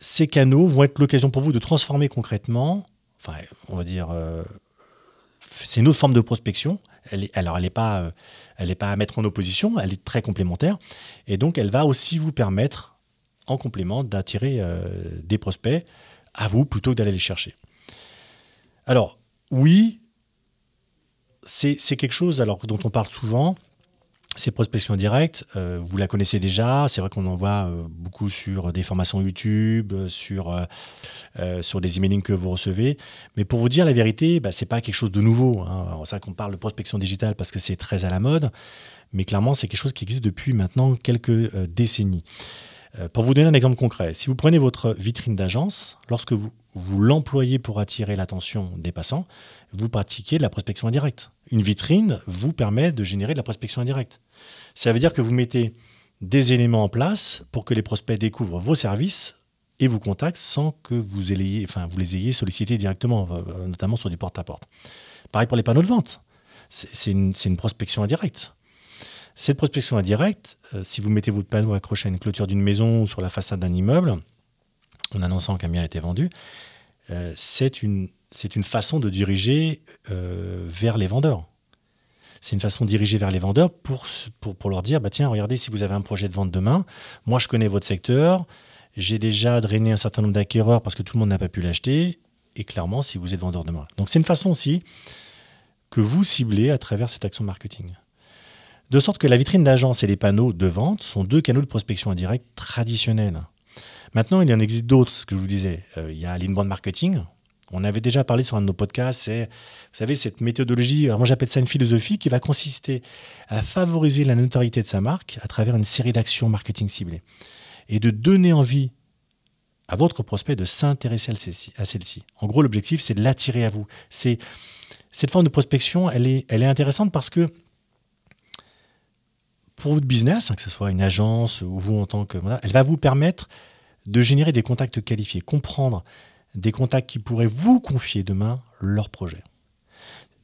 ces canaux vont être l'occasion pour vous de transformer concrètement, enfin, on va dire, euh, c'est une autre forme de prospection. Elle alors, n'est pas, euh, pas à mettre en opposition, elle est très complémentaire. Et donc, elle va aussi vous permettre, en complément, d'attirer euh, des prospects à vous plutôt que d'aller les chercher. Alors, oui, c'est quelque chose alors, dont on parle souvent. Ces prospections directes, euh, vous la connaissez déjà. C'est vrai qu'on en voit euh, beaucoup sur des formations YouTube, sur, sur des emailings que vous recevez. Mais pour vous dire la vérité, bah, ce n'est pas quelque chose de nouveau. Hein. C'est vrai qu'on parle de prospection digitale parce que c'est très à la mode. Mais clairement, c'est quelque chose qui existe depuis maintenant quelques décennies. pour vous donner un exemple concret, si vous prenez votre vitrine d'agence, lorsque vous, vous l'employez pour attirer l'attention des passants, vous pratiquez de la prospection indirecte. Une vitrine vous permet de générer de la prospection indirecte. Ça veut dire que vous mettez des éléments en place pour que les prospects découvrent vos services et vous contactent sans que vous, les ayez sollicités directement, euh, notamment sur du porte-à-porte. Pareil pour les panneaux de vente. C'est une, prospection indirecte. Cette prospection indirecte, euh, si vous mettez votre panneau accroché à une clôture d'une maison ou sur la façade d'un immeuble, en annonçant qu'un bien a été vendu, euh, c'est une, une façon de diriger euh, vers les vendeurs. C'est une façon de diriger vers les vendeurs pour, leur dire, bah tiens, regardez, si vous avez un projet de vente demain, moi je connais votre secteur, j'ai déjà drainé un certain nombre d'acquéreurs parce que tout le monde n'a pas pu l'acheter, et clairement, si vous êtes vendeur demain. Donc c'est une façon aussi que vous ciblez à travers cette action marketing. De sorte que la vitrine d'agence et les panneaux de vente sont deux canaux de prospection indirecte traditionnels. Maintenant, il y en existe d'autres, ce que je vous disais. Euh, il y a l'inbound marketing. On avait déjà parlé sur un de nos podcasts. C'est, vous savez, cette méthodologie, moi j'appelle ça une philosophie qui va consister à favoriser la notoriété de sa marque à travers une série d'actions marketing ciblées et de donner envie à votre prospect de s'intéresser à celle-ci. En gros, l'objectif, c'est de l'attirer à vous. C'est, cette forme de prospection, elle est, elle est intéressante parce que pour votre business, hein, que ce soit une agence ou vous en tant que... Elle va vous permettre de générer des contacts qualifiés, comprendre des contacts qui pourraient vous confier demain leur projet.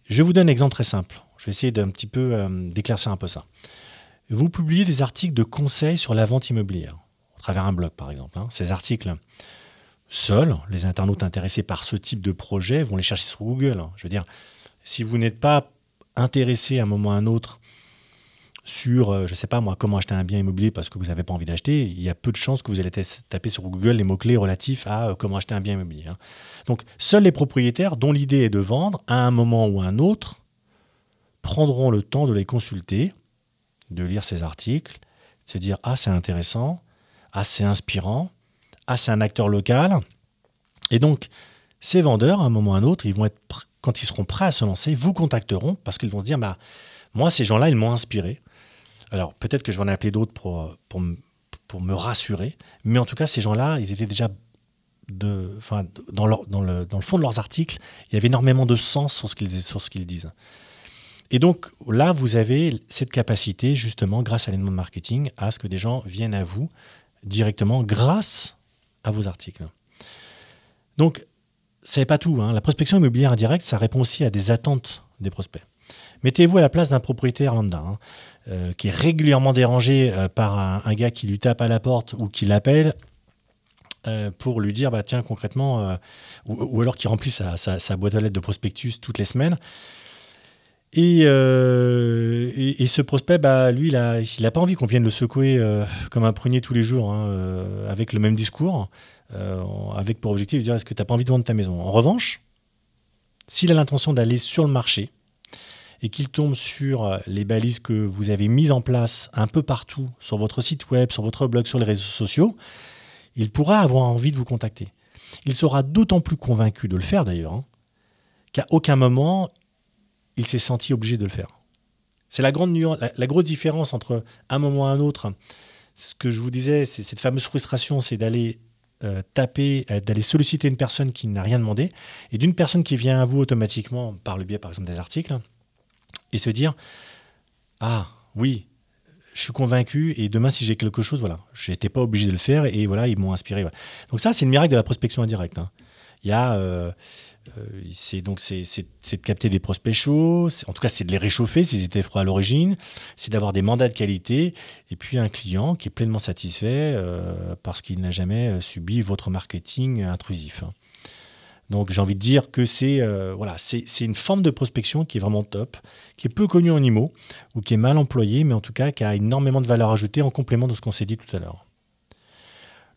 Je vous donne un exemple très simple. Je vais essayer d'un petit peu euh, d'éclaircir un peu ça. Vous publiez des articles de conseils sur la vente immobilière, à travers un blog par exemple. Hein. Ces articles, seuls, les internautes intéressés par ce type de projet vont les chercher sur Google. Je veux dire, si vous n'êtes pas intéressé à un moment ou à un autre sur, euh, je ne sais pas moi, comment acheter un bien immobilier parce que vous n'avez pas envie d'acheter, il y a peu de chances que vous allez taper sur Google les mots-clés relatifs à euh, comment acheter un bien immobilier. Hein. Donc, seuls les propriétaires dont l'idée est de vendre à un moment ou à un autre prendront le temps de les consulter, de lire ces articles, de se dire Ah, c'est intéressant, Ah, c'est inspirant, Ah, c'est un acteur local. Et donc, ces vendeurs, à un moment ou à un autre, ils vont être, quand ils seront prêts à se lancer, vous contacteront parce qu'ils vont se dire bah, Moi, ces gens-là, ils m'ont inspiré alors peut-être que je vais en appeler d'autres pour, me rassurer, mais en tout cas, ces gens-là, ils étaient déjà dans, le, fond de leurs articles, il y avait énormément de sens sur ce qu'ils, disent. Et donc là, vous avez cette capacité, justement, grâce à l'élément marketing, à ce que des gens viennent à vous directement grâce à vos articles. Donc, ce n'est pas tout. Hein. La prospection immobilière indirecte, ça répond aussi à des attentes des prospects. Mettez-vous à la place d'un propriétaire lambda. Hein. Euh, qui est régulièrement dérangé euh, par un, gars qui lui tape à la porte ou qui l'appelle euh, pour lui dire bah, tiens, concrètement, ou, alors qui remplit sa, boîte à lettres de prospectus toutes les semaines. Et, ce prospect, bah, lui, il n'a il pas envie qu'on vienne le secouer comme un prunier tous les jours, hein, avec le même discours, avec pour objectif de dire est-ce que tu n'as pas envie de vendre ta maison? En revanche, s'il a l'intention d'aller sur le marché, et qu'il tombe sur euh, les balises que vous avez mises en place un peu partout sur votre site web, sur votre blog, sur les réseaux sociaux, il pourra avoir envie de vous contacter. Il sera d'autant plus convaincu de le faire d'ailleurs, hein, qu'à aucun moment il s'est senti obligé de le faire. C'est la, grande la, grosse différence entre un moment et un autre. Ce que je vous disais, c'est cette fameuse frustration, c'est d'aller euh, taper, euh, d'aller solliciter une personne qui n'a rien demandé, et d'une personne qui vient à vous automatiquement par le biais, par exemple, des articles, et se dire Ah, oui, je suis convaincu et demain, si j'ai quelque chose, voilà, je n'étais pas obligé de le faire et voilà, ils m'ont inspiré. Donc, ça, c'est le miracle de la prospection indirecte. Hein. Il y a. Euh, euh, c'est donc c'est, de capter des prospects chauds, en tout cas c'est de les réchauffer s'ils étaient froids à l'origine, c'est d'avoir des mandats de qualité et puis un client qui est pleinement satisfait euh, parce qu'il n'a jamais subi votre marketing intrusif. Hein. Donc j'ai envie de dire que c'est euh, voilà, c'est une forme de prospection qui est vraiment top, qui est peu connue en IMO ou qui est mal employée, mais en tout cas qui a énormément de valeur ajoutée en complément de ce qu'on s'est dit tout à l'heure.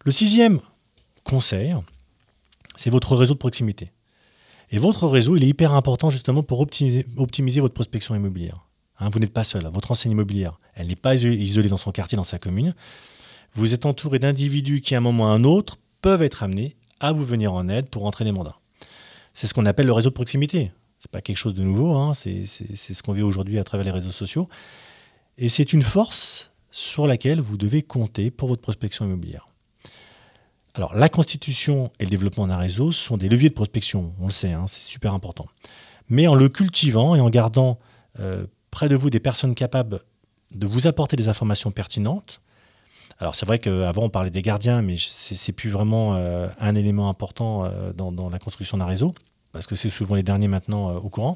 Le sixième conseil, c'est votre réseau de proximité. Et votre réseau, il est hyper important justement pour optimiser, votre prospection immobilière. Hein, vous n'êtes pas seul. Votre enseigne immobilière, elle n'est pas isolée dans son quartier, dans sa commune. Vous êtes entouré d'individus qui, à un moment ou à un autre, peuvent être amenés à vous venir en aide pour entrer des mandats. C'est ce qu'on appelle le réseau de proximité. C'est pas quelque chose de nouveau, hein. c'est ce qu'on vit aujourd'hui à travers les réseaux sociaux. Et c'est une force sur laquelle vous devez compter pour votre prospection immobilière. Alors, la constitution et le développement d'un réseau sont des leviers de prospection, on le sait, hein, c'est super important. Mais en le cultivant et en gardant euh, près de vous des personnes capables de vous apporter des informations pertinentes, alors c'est vrai qu'avant on parlait des gardiens, mais c'est plus vraiment euh, un élément important euh, dans, la construction d'un réseau parce que c'est souvent les derniers maintenant euh, au courant.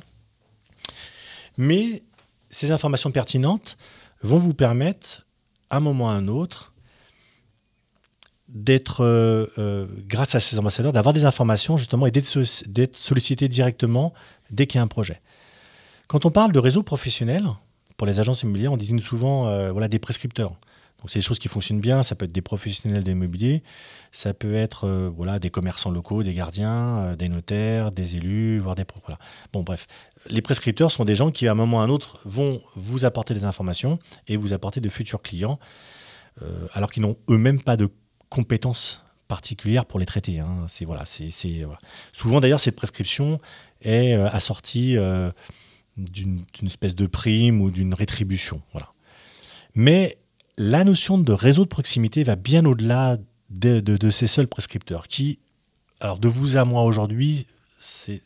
Mais ces informations pertinentes vont vous permettre, à un moment ou à un autre, d'être, grâce à ces ambassadeurs, d'avoir des informations justement et d'être sollicité directement dès qu'il y a un projet. Quand on parle de réseau professionnel, pour les agences immobilières, on désigne souvent voilà, des prescripteurs. C'est des choses qui fonctionnent bien, ça peut être des professionnels de l'immobilier, ça peut être euh, voilà, des commerçants locaux, des gardiens, euh, des notaires, des élus, voire des... Voilà. Bon bref, les prescripteurs sont des gens qui à un moment ou à un autre vont vous apporter des informations et vous apporter de futurs clients, euh, alors qu'ils n'ont eux-mêmes pas de compétences particulières pour les traiter. Hein. C'est, voilà, c'est, Souvent d'ailleurs cette prescription est assortie d'une espèce de prime ou d'une rétribution. Voilà. Mais la notion de réseau de proximité va bien au-delà de, ces seuls prescripteurs qui, alors de vous à moi aujourd'hui, c'est,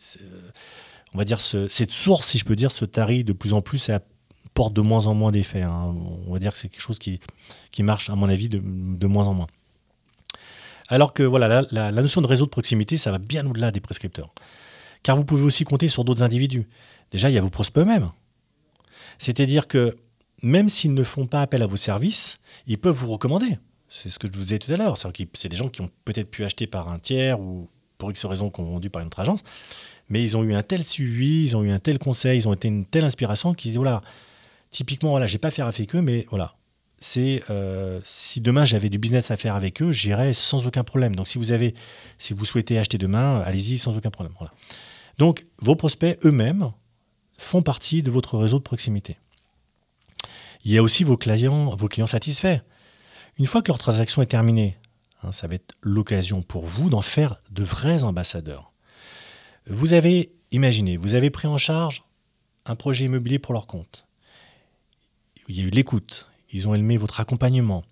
on va dire cette source, si je peux dire, se tarit de plus en plus et apporte de moins en moins d'effets. Hein. On va dire que c'est quelque chose qui, marche, à mon avis, de, moins en moins. Alors que voilà, la, notion de réseau de proximité, ça va bien au-delà des prescripteurs. Car vous pouvez aussi compter sur d'autres individus. Déjà, il y a vos prospects eux-mêmes. C'est-à-dire que même s'ils ne font pas appel à vos services, ils peuvent vous recommander. C'est ce que je vous disais tout à l'heure. C'est des gens qui ont peut-être pu acheter par un tiers ou pour X raisons qu'on vendu par une autre agence, mais ils ont eu un tel suivi, ils ont eu un tel conseil, ils ont été une telle inspiration qu'ils disent voilà, typiquement, voilà, j'ai pas faire avec eux, mais voilà, c'est euh, si demain j'avais du business à faire avec eux, j'irais sans aucun problème. Donc si vous avez, si vous souhaitez acheter demain, allez-y sans aucun problème. Donc vos prospects eux-mêmes font partie de votre réseau de proximité. Il y a aussi vos clients, vos clients satisfaits. Une fois que leur transaction est terminée, hein, ça va être l'occasion pour vous d'en faire de vrais ambassadeurs. Vous avez, imaginez, vous avez pris en charge un projet immobilier pour leur compte. Il y a eu l'écoute, ils ont aimé votre accompagnement,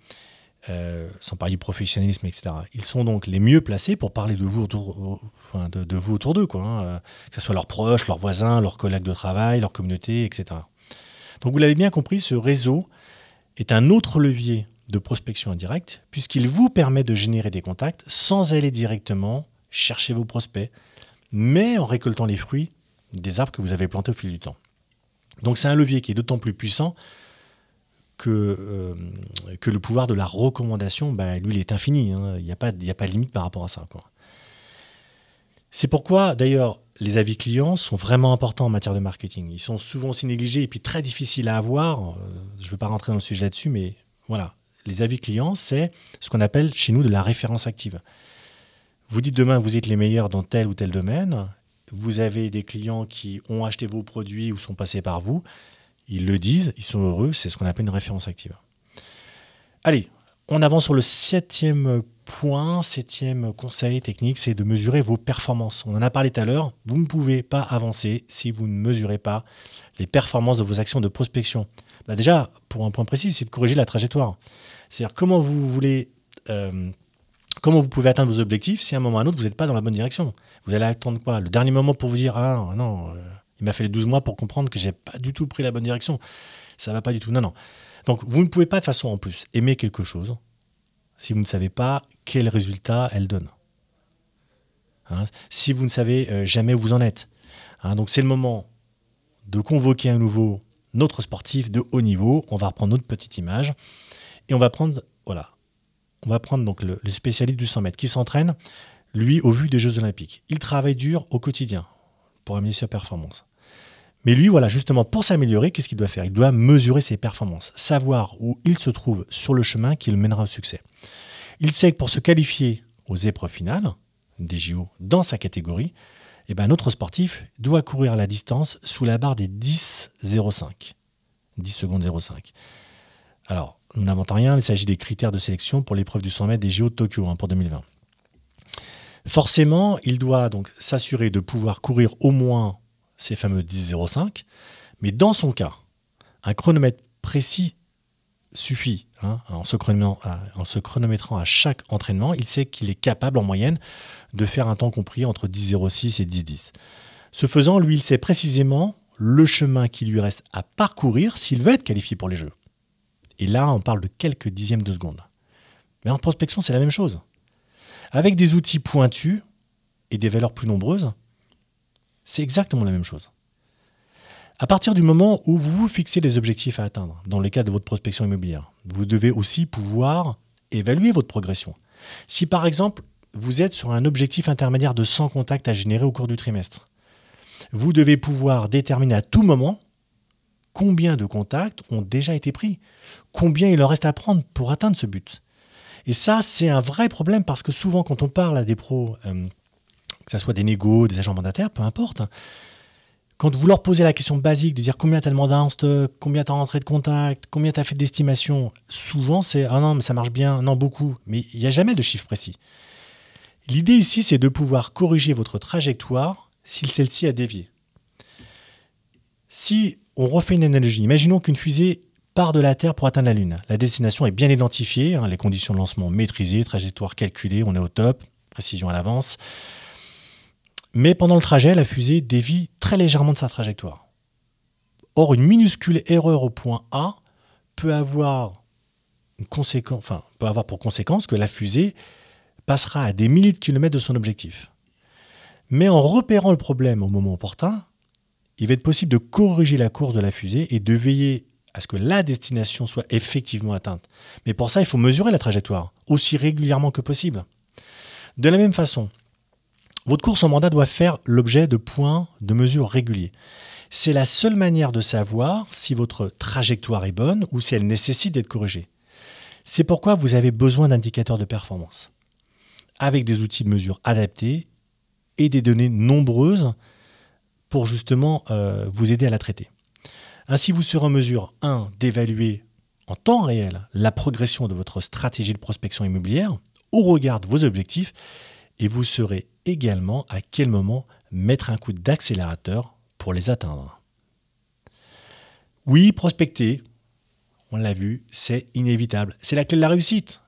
euh, sans parler professionnalisme, etc. Ils sont donc les mieux placés pour parler de vous autour, de, vous autour d'eux, quoi, hein, euh, que ce soit leurs proches, leurs voisins, leurs collègues de travail, leur communauté, etc. Donc vous l'avez bien compris, ce réseau est un autre levier de prospection indirecte, puisqu'il vous permet de générer des contacts sans aller directement chercher vos prospects, mais en récoltant les fruits des arbres que vous avez plantés au fil du temps. Donc c'est un levier qui est d'autant plus puissant que, euh, que le pouvoir de la recommandation, bah, lui, il est infini. Hein. Il n'y a, a pas de limite par rapport à ça. C'est pourquoi, d'ailleurs, les avis clients sont vraiment importants en matière de marketing. Ils sont souvent aussi négligés et puis très difficiles à avoir. Euh, je ne veux pas rentrer dans le sujet là-dessus, mais voilà. Les avis clients, c'est ce qu'on appelle chez nous de la référence active. Vous dites demain, vous êtes les meilleurs dans tel ou tel domaine. Vous avez des clients qui ont acheté vos produits ou sont passés par vous. Ils le disent, ils sont heureux. C'est ce qu'on appelle une référence active. Allez, on avance sur le septième point, septième conseil technique, c'est de mesurer vos performances. On en a parlé tout à l'heure, vous ne pouvez pas avancer si vous ne mesurez pas les performances de vos actions de prospection. Bah déjà, pour un point précis, c'est de corriger la trajectoire. C'est-à-dire comment vous voulez... Euh, comment vous pouvez atteindre vos objectifs si à un moment ou à un autre, vous n'êtes pas dans la bonne direction? Vous allez attendre quoi? Le dernier moment pour vous dire Ah non, euh, il m'a fallu 12 mois pour comprendre que j'ai pas du tout pris la bonne direction. Ça va pas du tout. Non, non. Donc vous ne pouvez pas de façon en plus aimer quelque chose si vous ne savez pas quel résultat elle donne. Hein, si vous ne savez euh, jamais où vous en êtes. Hein, donc c'est le moment de convoquer à nouveau notre sportif de haut niveau. On va reprendre notre petite image et on va prendre, voilà, on va prendre donc le, spécialiste du 100 mètres qui s'entraîne, lui, au vu des Jeux Olympiques. Il travaille dur au quotidien pour améliorer sa performance. Mais lui, voilà, justement, pour s'améliorer, qu'est-ce qu'il doit faire? Il doit mesurer ses performances, savoir où il se trouve sur le chemin qui le mènera au succès. Il sait que pour se qualifier aux épreuves finales des JO dans sa catégorie, eh ben, notre sportif doit courir la distance sous la barre des 10,05. 10 secondes 05. Alors, nous n'inventons rien, il s'agit des critères de sélection pour l'épreuve du 100 mètres des JO de Tokyo hein, pour 2020. Forcément, il doit donc s'assurer de pouvoir courir au moins ces fameux 10,05, mais dans son cas, un chronomètre précis suffit. Hein, en, se en, chronométrant à chaque entraînement, il sait qu'il est capable en moyenne de faire un temps compris entre 10,06 et 10,10. Ce faisant, lui, il sait précisément le chemin qui lui reste à parcourir s'il veut être qualifié pour les Jeux. Et là, on parle de quelques dixièmes de seconde. Mais en prospection, c'est la même chose. Avec des outils pointus et des valeurs plus nombreuses, c'est exactement la même chose. À partir du moment où vous fixez des objectifs à atteindre, dans le cadre de votre prospection immobilière, vous devez aussi pouvoir évaluer votre progression. Si par exemple, vous êtes sur un objectif intermédiaire de 100 contacts à générer au cours du trimestre, vous devez pouvoir déterminer à tout moment combien de contacts ont déjà été pris, combien il leur reste à prendre pour atteindre ce but. Et ça, c'est un vrai problème parce que souvent, quand on parle à des pros, euh, que ce soit des négos, des agents mandataires, peu importe, quand vous leur posez la question basique de dire combien tu as de mandats en stock, combien tu as rentré de contact, combien tu as fait d'estimation, souvent c'est ah non, mais ça marche bien, non, beaucoup. Mais il n'y a jamais de chiffre précis. L'idée ici, c'est de pouvoir corriger votre trajectoire si celle-ci a dévié. Si on refait une analogie, imaginons qu'une fusée part de la Terre pour atteindre la Lune. La destination est bien identifiée, hein, les conditions de lancement maîtrisées, trajectoire calculée, on est au top, précision à l'avance. Mais pendant le trajet, la fusée dévie très légèrement de sa trajectoire. Or, une minuscule erreur au point A peut avoir, pour conséquence que la fusée passera à des milliers de kilomètres de son objectif. Mais en repérant le problème au moment opportun, il va être possible de corriger la course de la fusée et de veiller à ce que la destination soit effectivement atteinte. Mais pour ça, il faut mesurer la trajectoire aussi régulièrement que possible. De la même façon, votre course en mandat doit faire l'objet de points de mesure réguliers. C'est la seule manière de savoir si votre trajectoire est bonne ou si elle nécessite d'être corrigée. C'est pourquoi vous avez besoin d'indicateurs de performance, avec des outils de mesure adaptés et des données nombreuses pour justement euh, vous aider à la traiter. Ainsi, vous serez en mesure, 1, d'évaluer en temps réel la progression de votre stratégie de prospection immobilière au regard de vos objectifs et vous saurez également à quel moment mettre un coup d'accélérateur pour les atteindre. Oui, prospecter, on l'a vu, c'est inévitable. C'est la clé de la réussite.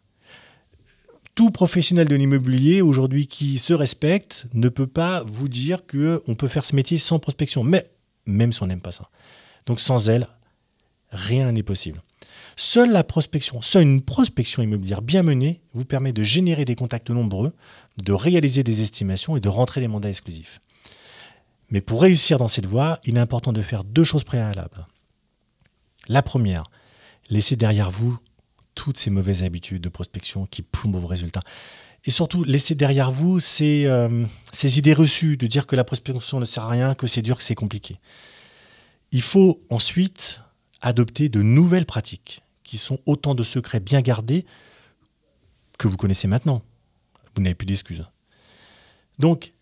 Tout professionnel de l'immobilier aujourd'hui qui se respecte ne peut pas vous dire qu'on peut faire ce métier sans prospection, mais même si on n'aime pas ça. Donc sans elle, rien n'est possible. Seule la prospection, seule une prospection immobilière bien menée vous permet de générer des contacts nombreux, de réaliser des estimations et de rentrer des mandats exclusifs. Mais pour réussir dans cette voie, il est important de faire deux choses préalables. La première, laissez derrière vous toutes ces mauvaises habitudes de prospection qui plombent vos résultats. Et surtout, laissez derrière vous ces, euh, ces idées reçues de dire que la prospection ne sert à rien, que c'est dur, que c'est compliqué. Il faut ensuite adopter de nouvelles pratiques qui sont autant de secrets bien gardés que vous connaissez maintenant. Vous n'avez plus d'excuses. Donc,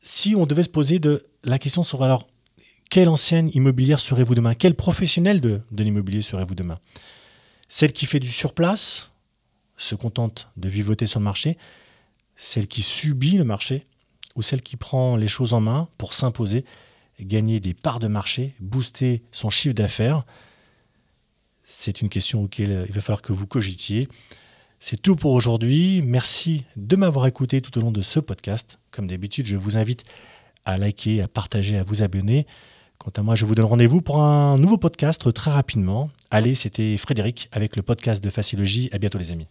si on devait se poser la question sur alors quelle enseigne immobilière serez-vous demain? Quel professionnel de, de l'immobilier serez-vous demain? Celle qui fait du surplace, se contente de vivoter sur le marché, celle qui subit le marché, ou celle qui prend les choses en main pour s'imposer gagner des parts de marché, booster son chiffre d'affaires C'est une question auquel il va falloir que vous cogitiez. C'est tout pour aujourd'hui. Merci de m'avoir écouté tout au long de ce podcast. Comme d'habitude, je vous invite à liker, à partager, à vous abonner. Quant à moi, je vous donne rendez-vous pour un nouveau podcast très rapidement. Allez, c'était Frédéric avec le podcast de Facilogie. À bientôt les amis.